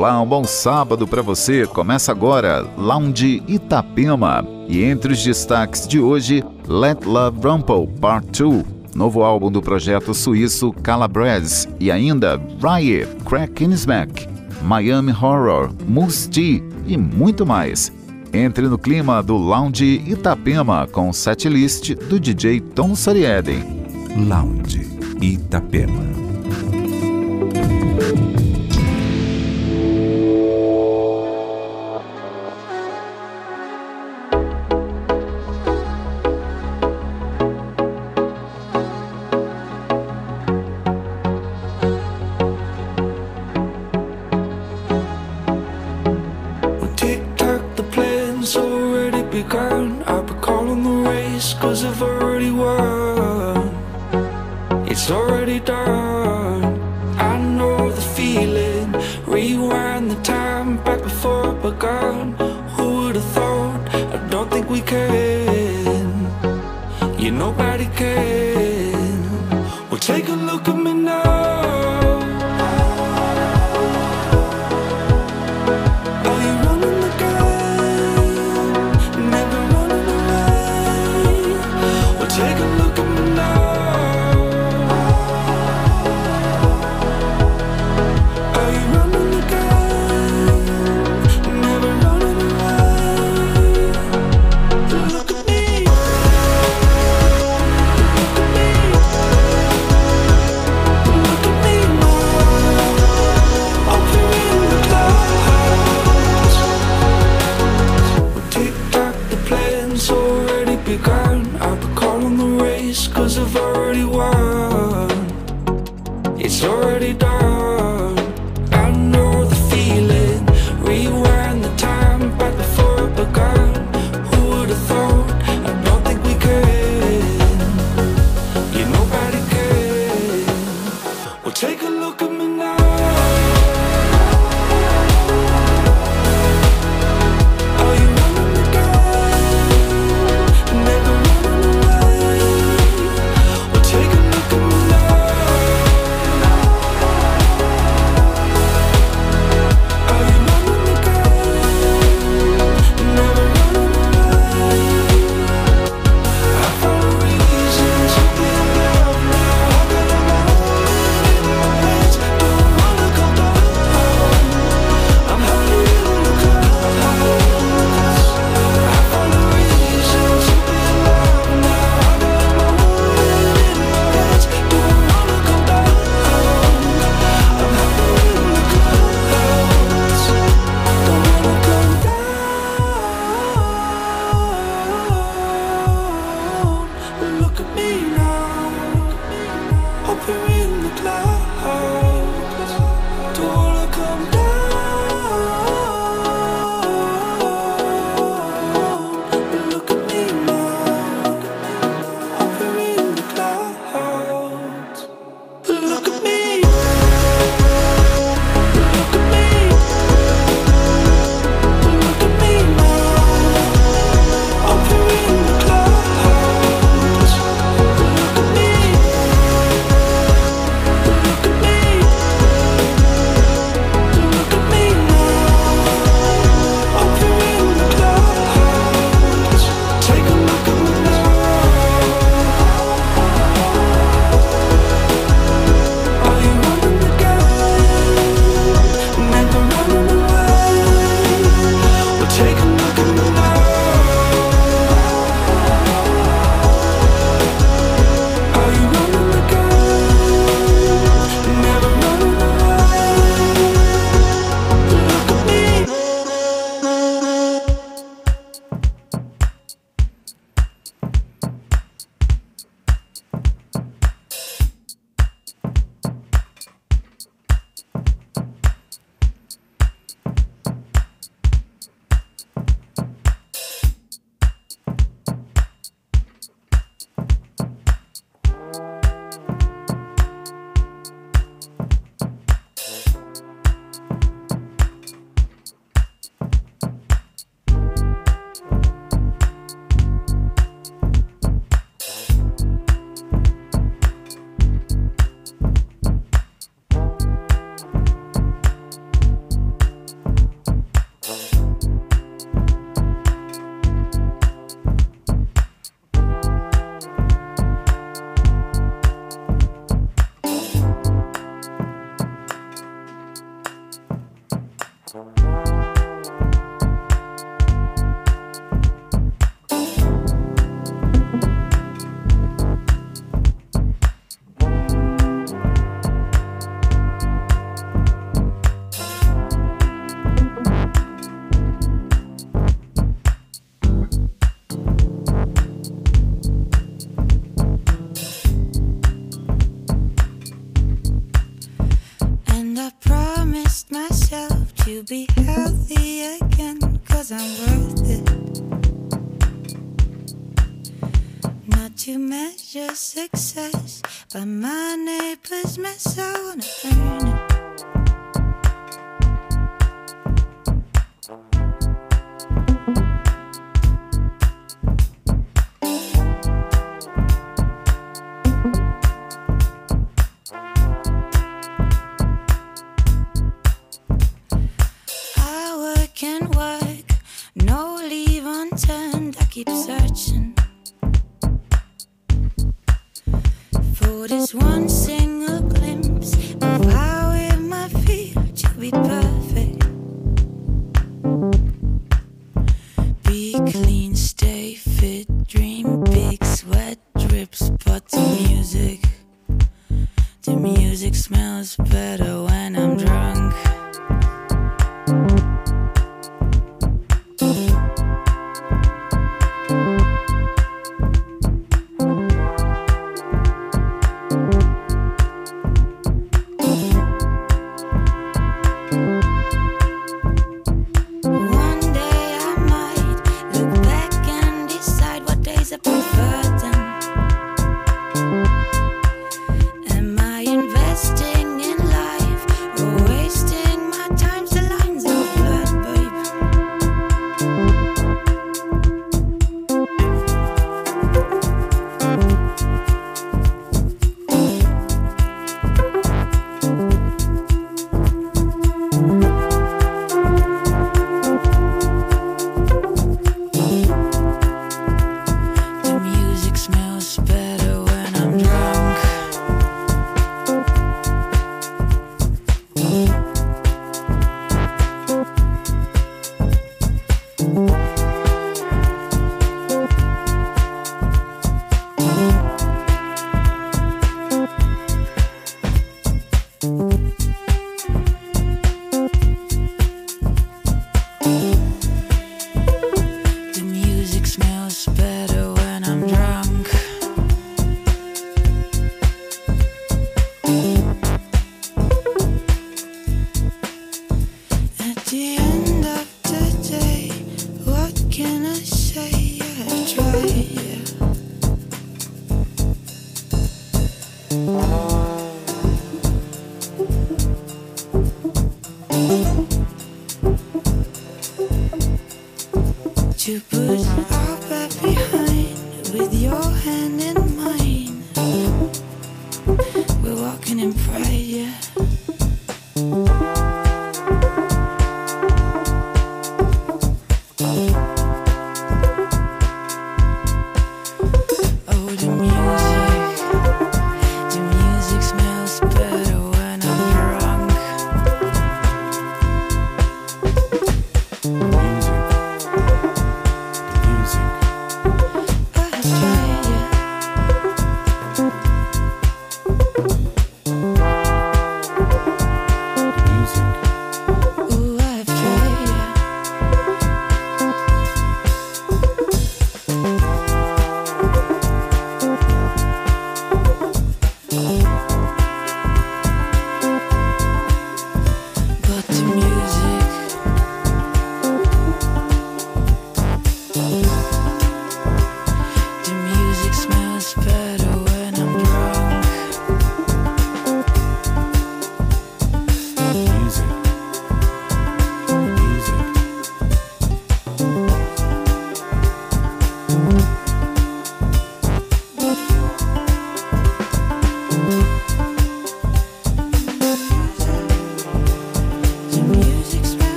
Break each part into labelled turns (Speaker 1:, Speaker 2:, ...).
Speaker 1: Olá, um bom sábado para você. Começa agora Lounge Itapema. E entre os destaques de hoje, Let Love Rumble Part 2, novo álbum do projeto suíço Calabrese, e ainda Riot, Crack Smack, Miami Horror, Musti e muito mais. Entre no clima do Lounge Itapema com setlist do DJ Tom Sarieden.
Speaker 2: Lounge Itapema.
Speaker 3: begun I've been calling the race cause I've already won. It's already done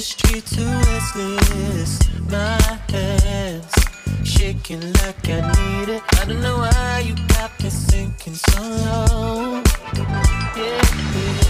Speaker 3: the
Speaker 4: street to restless. My hands shaking like I
Speaker 5: need
Speaker 4: it. I don't know why you got me sinking so low. yeah. yeah.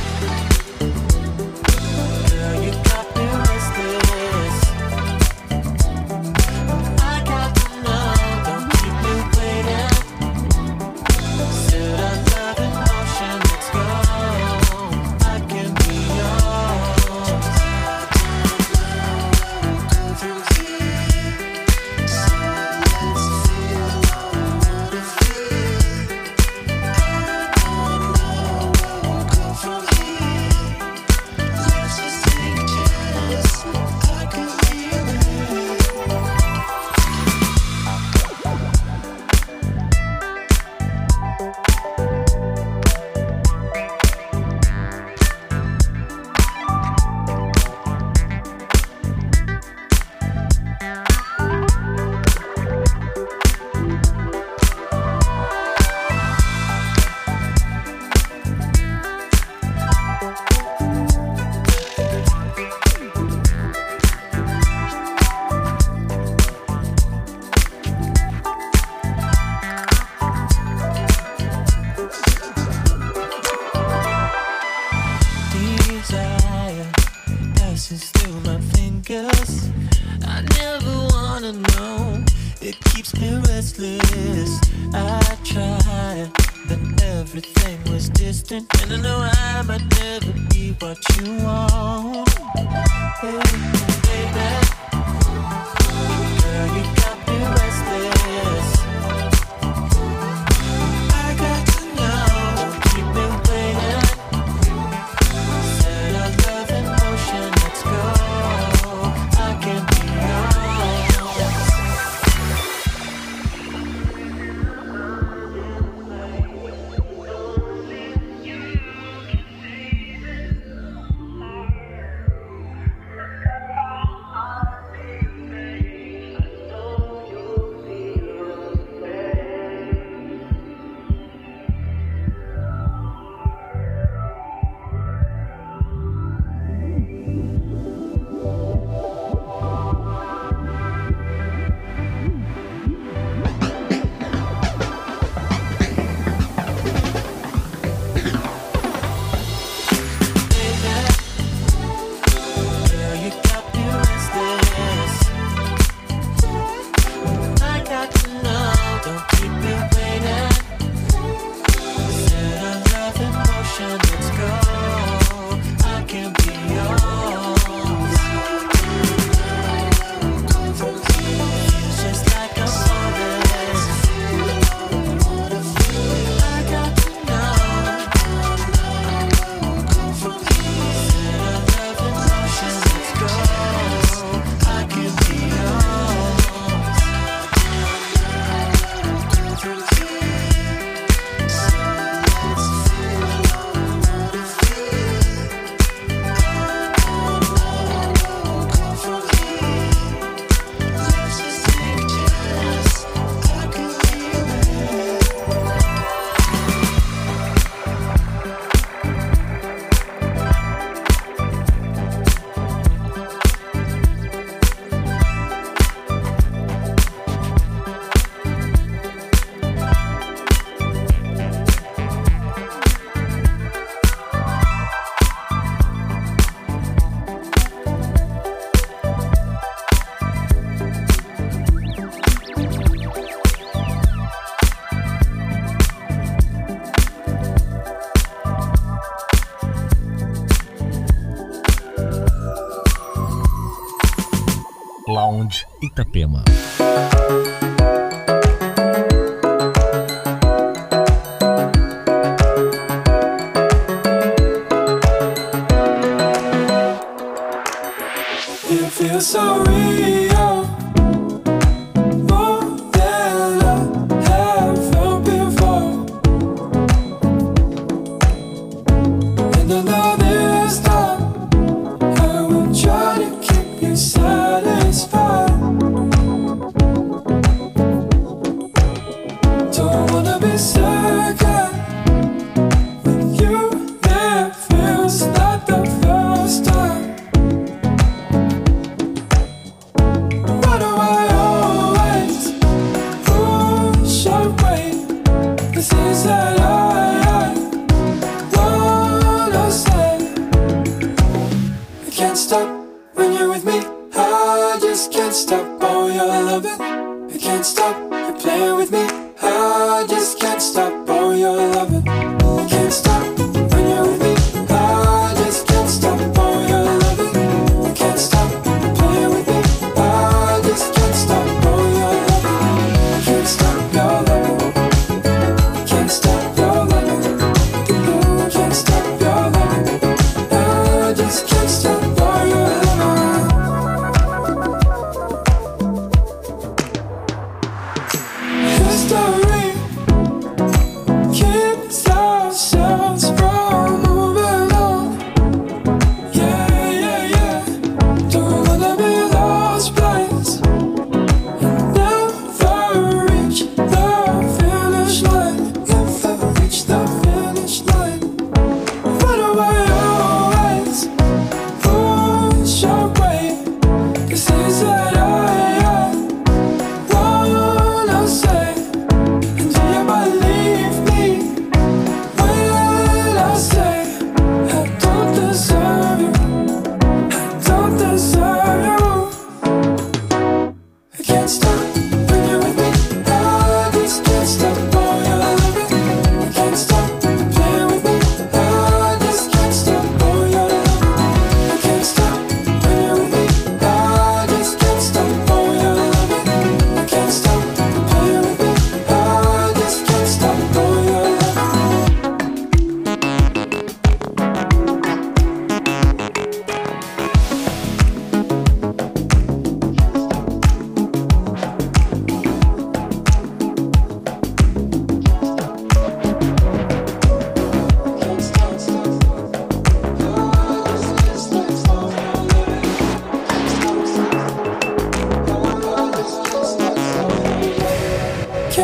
Speaker 4: Hey,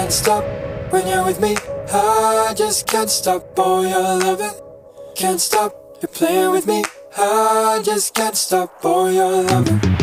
Speaker 4: can't stop when you're with me. I just can't stop, boy, your loving. Can't stop, you're playing with me. I just can't stop, boy, your loving.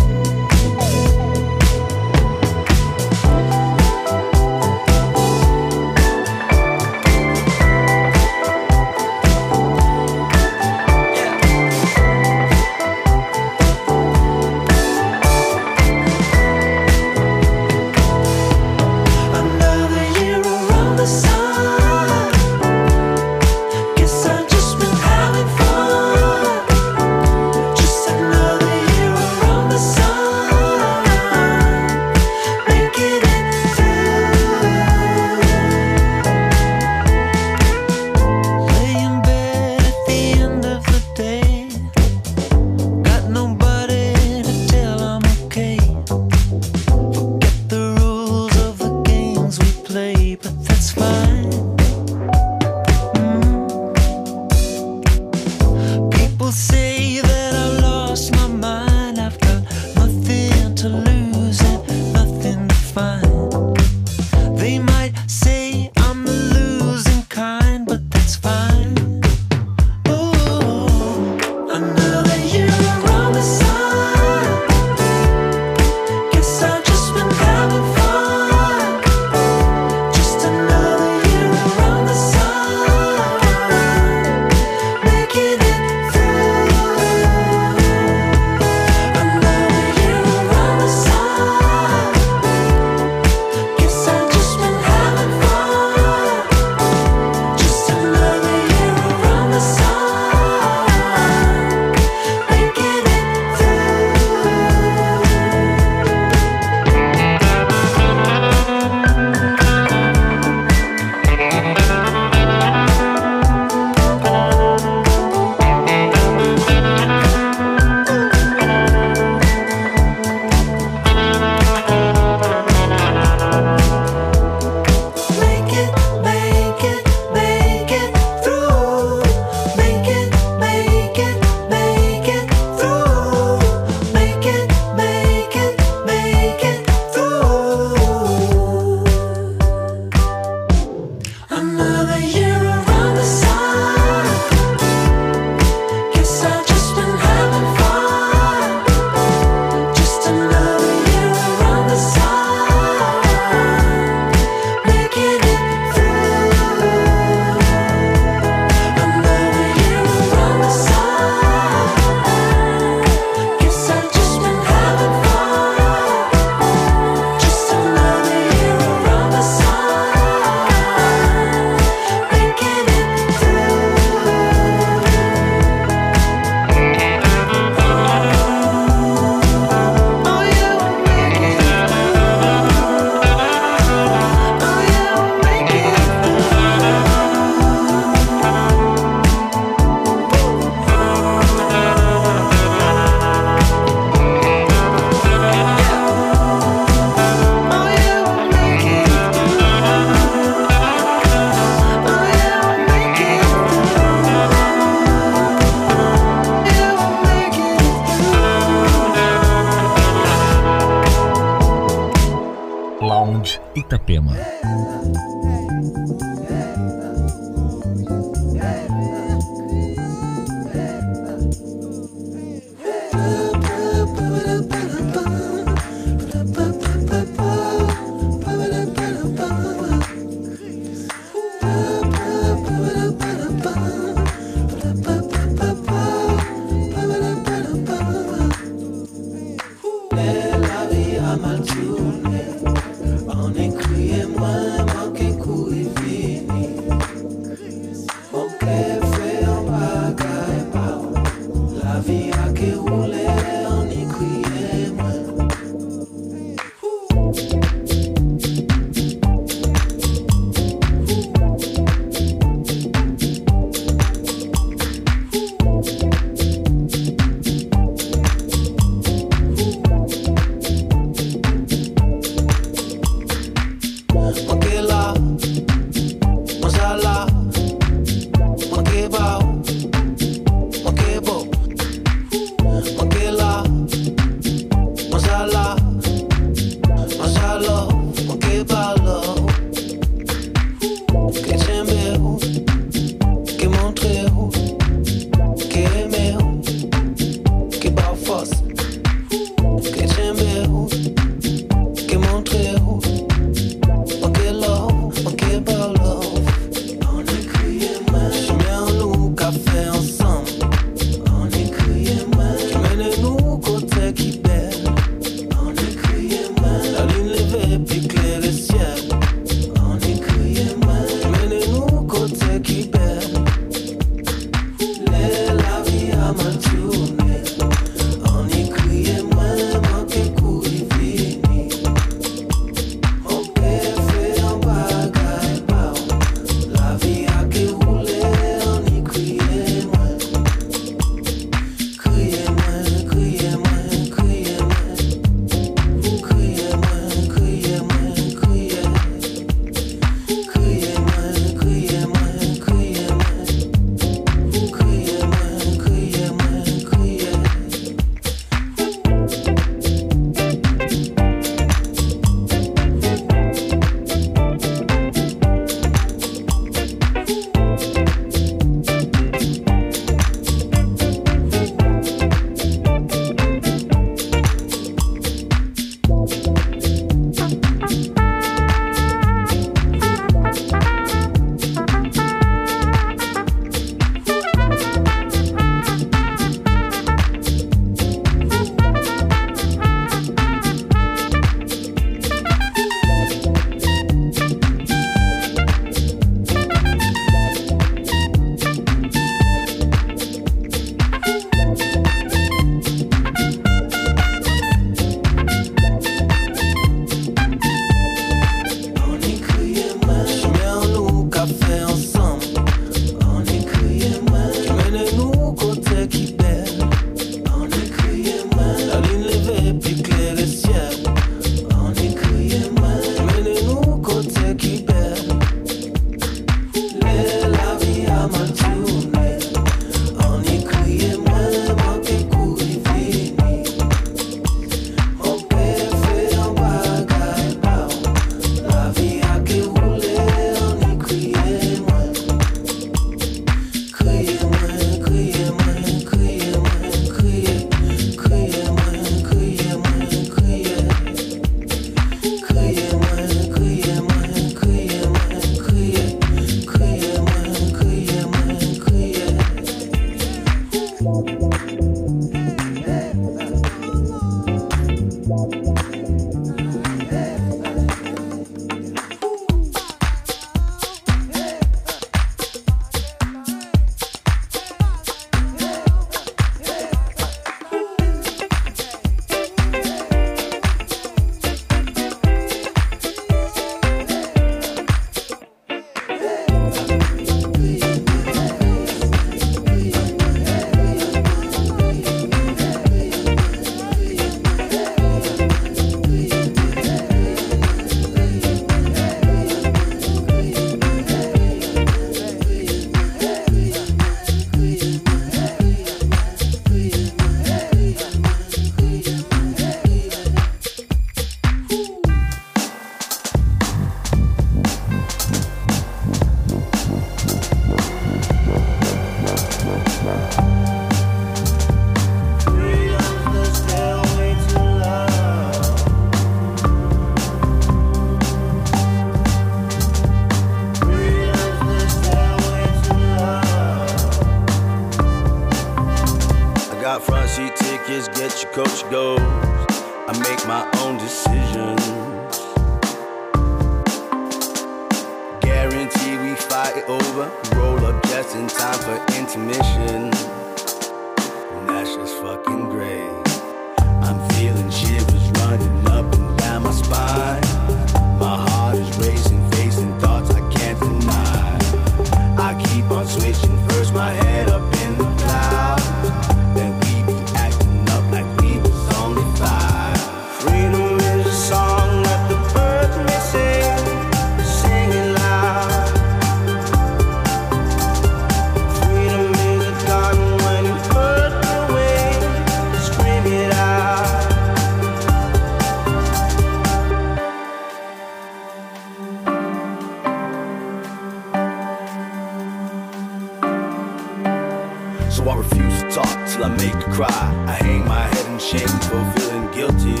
Speaker 6: So I refuse to talk till I make her cry. I hang my head in shame for feeling guilty.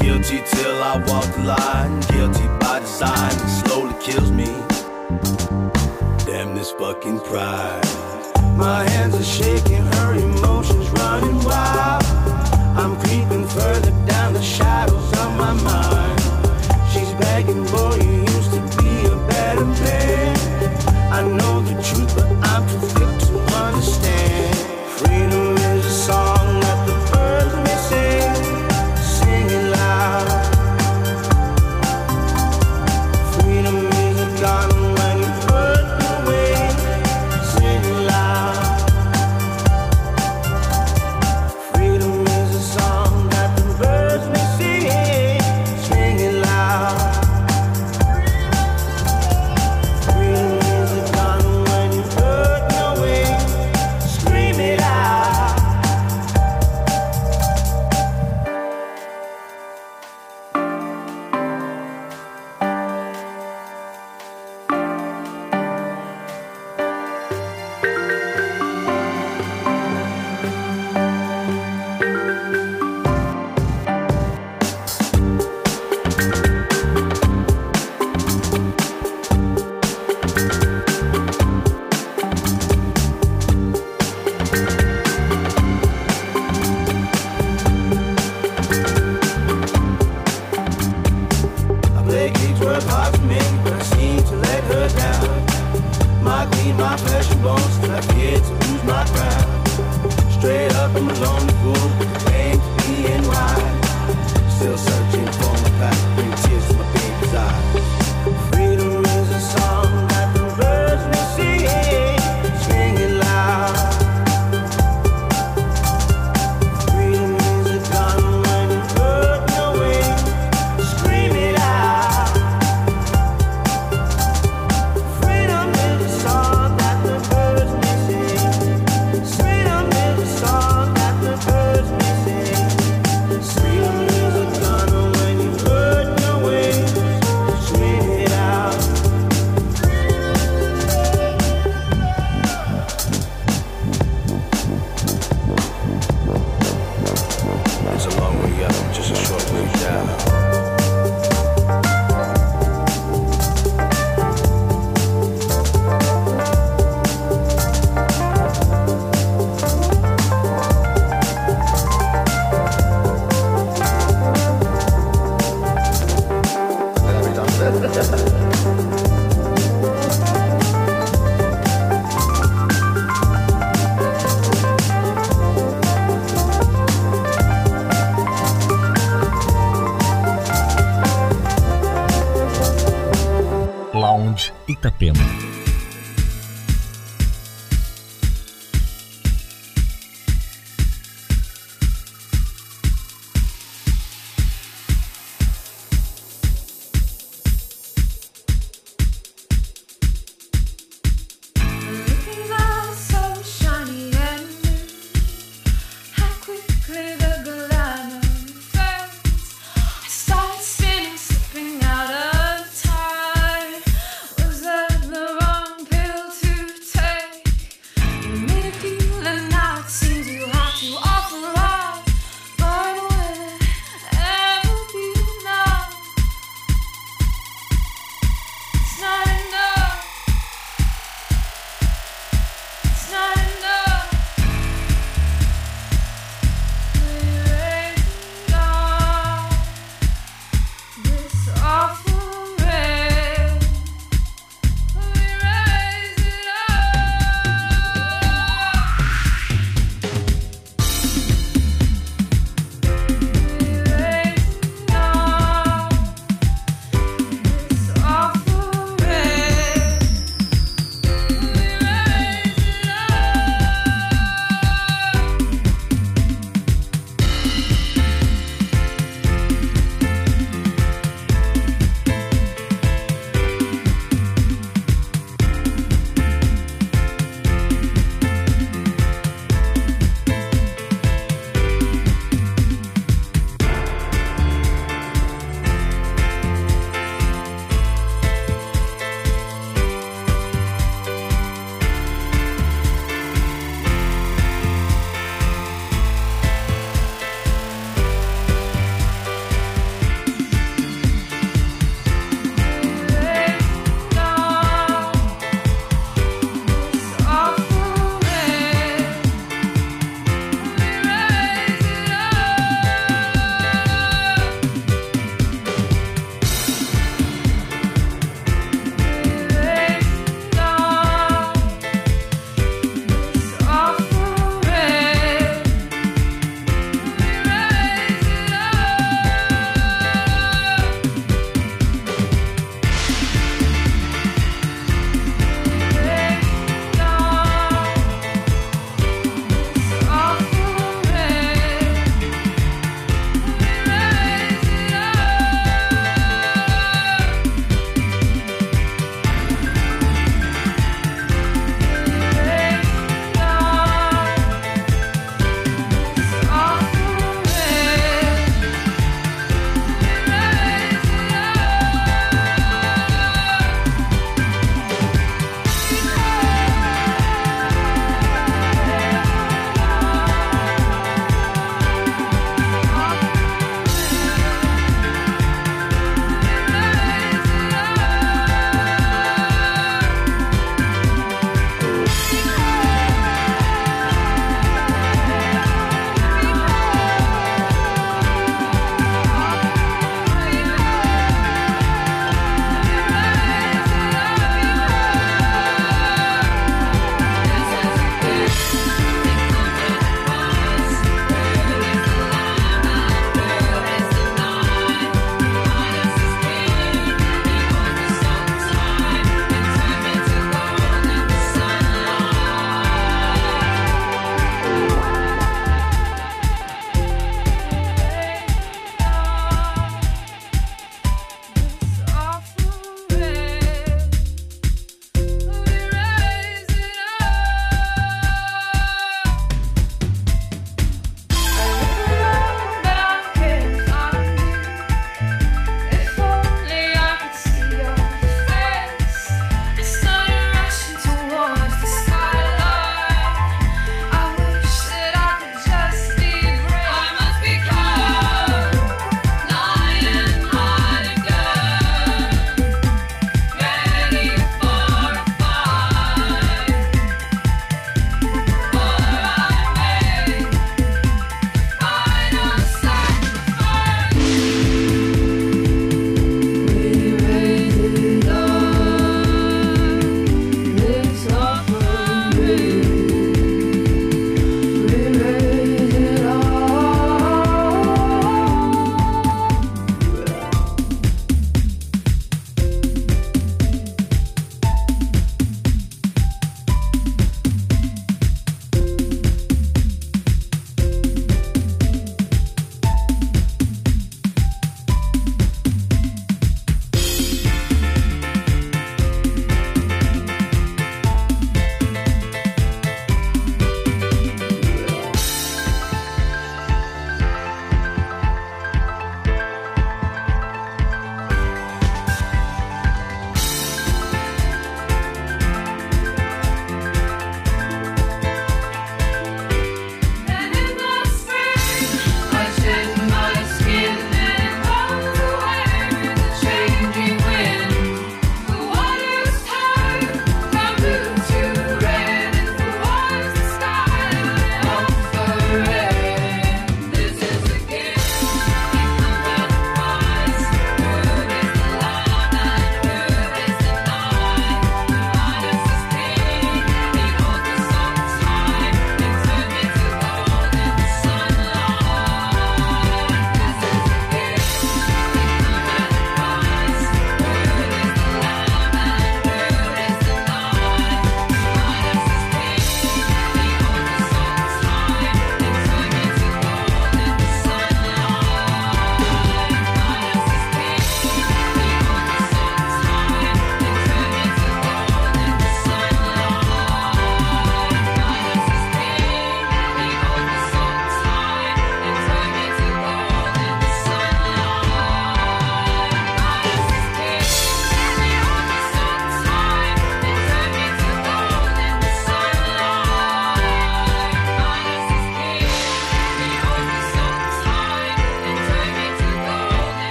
Speaker 6: Guilty till I walk the line. Guilty by design, it slowly kills me. Damn this fucking pride. My hands are shaking, her emotions running wild. I'm creeping further. my pleasure, boy.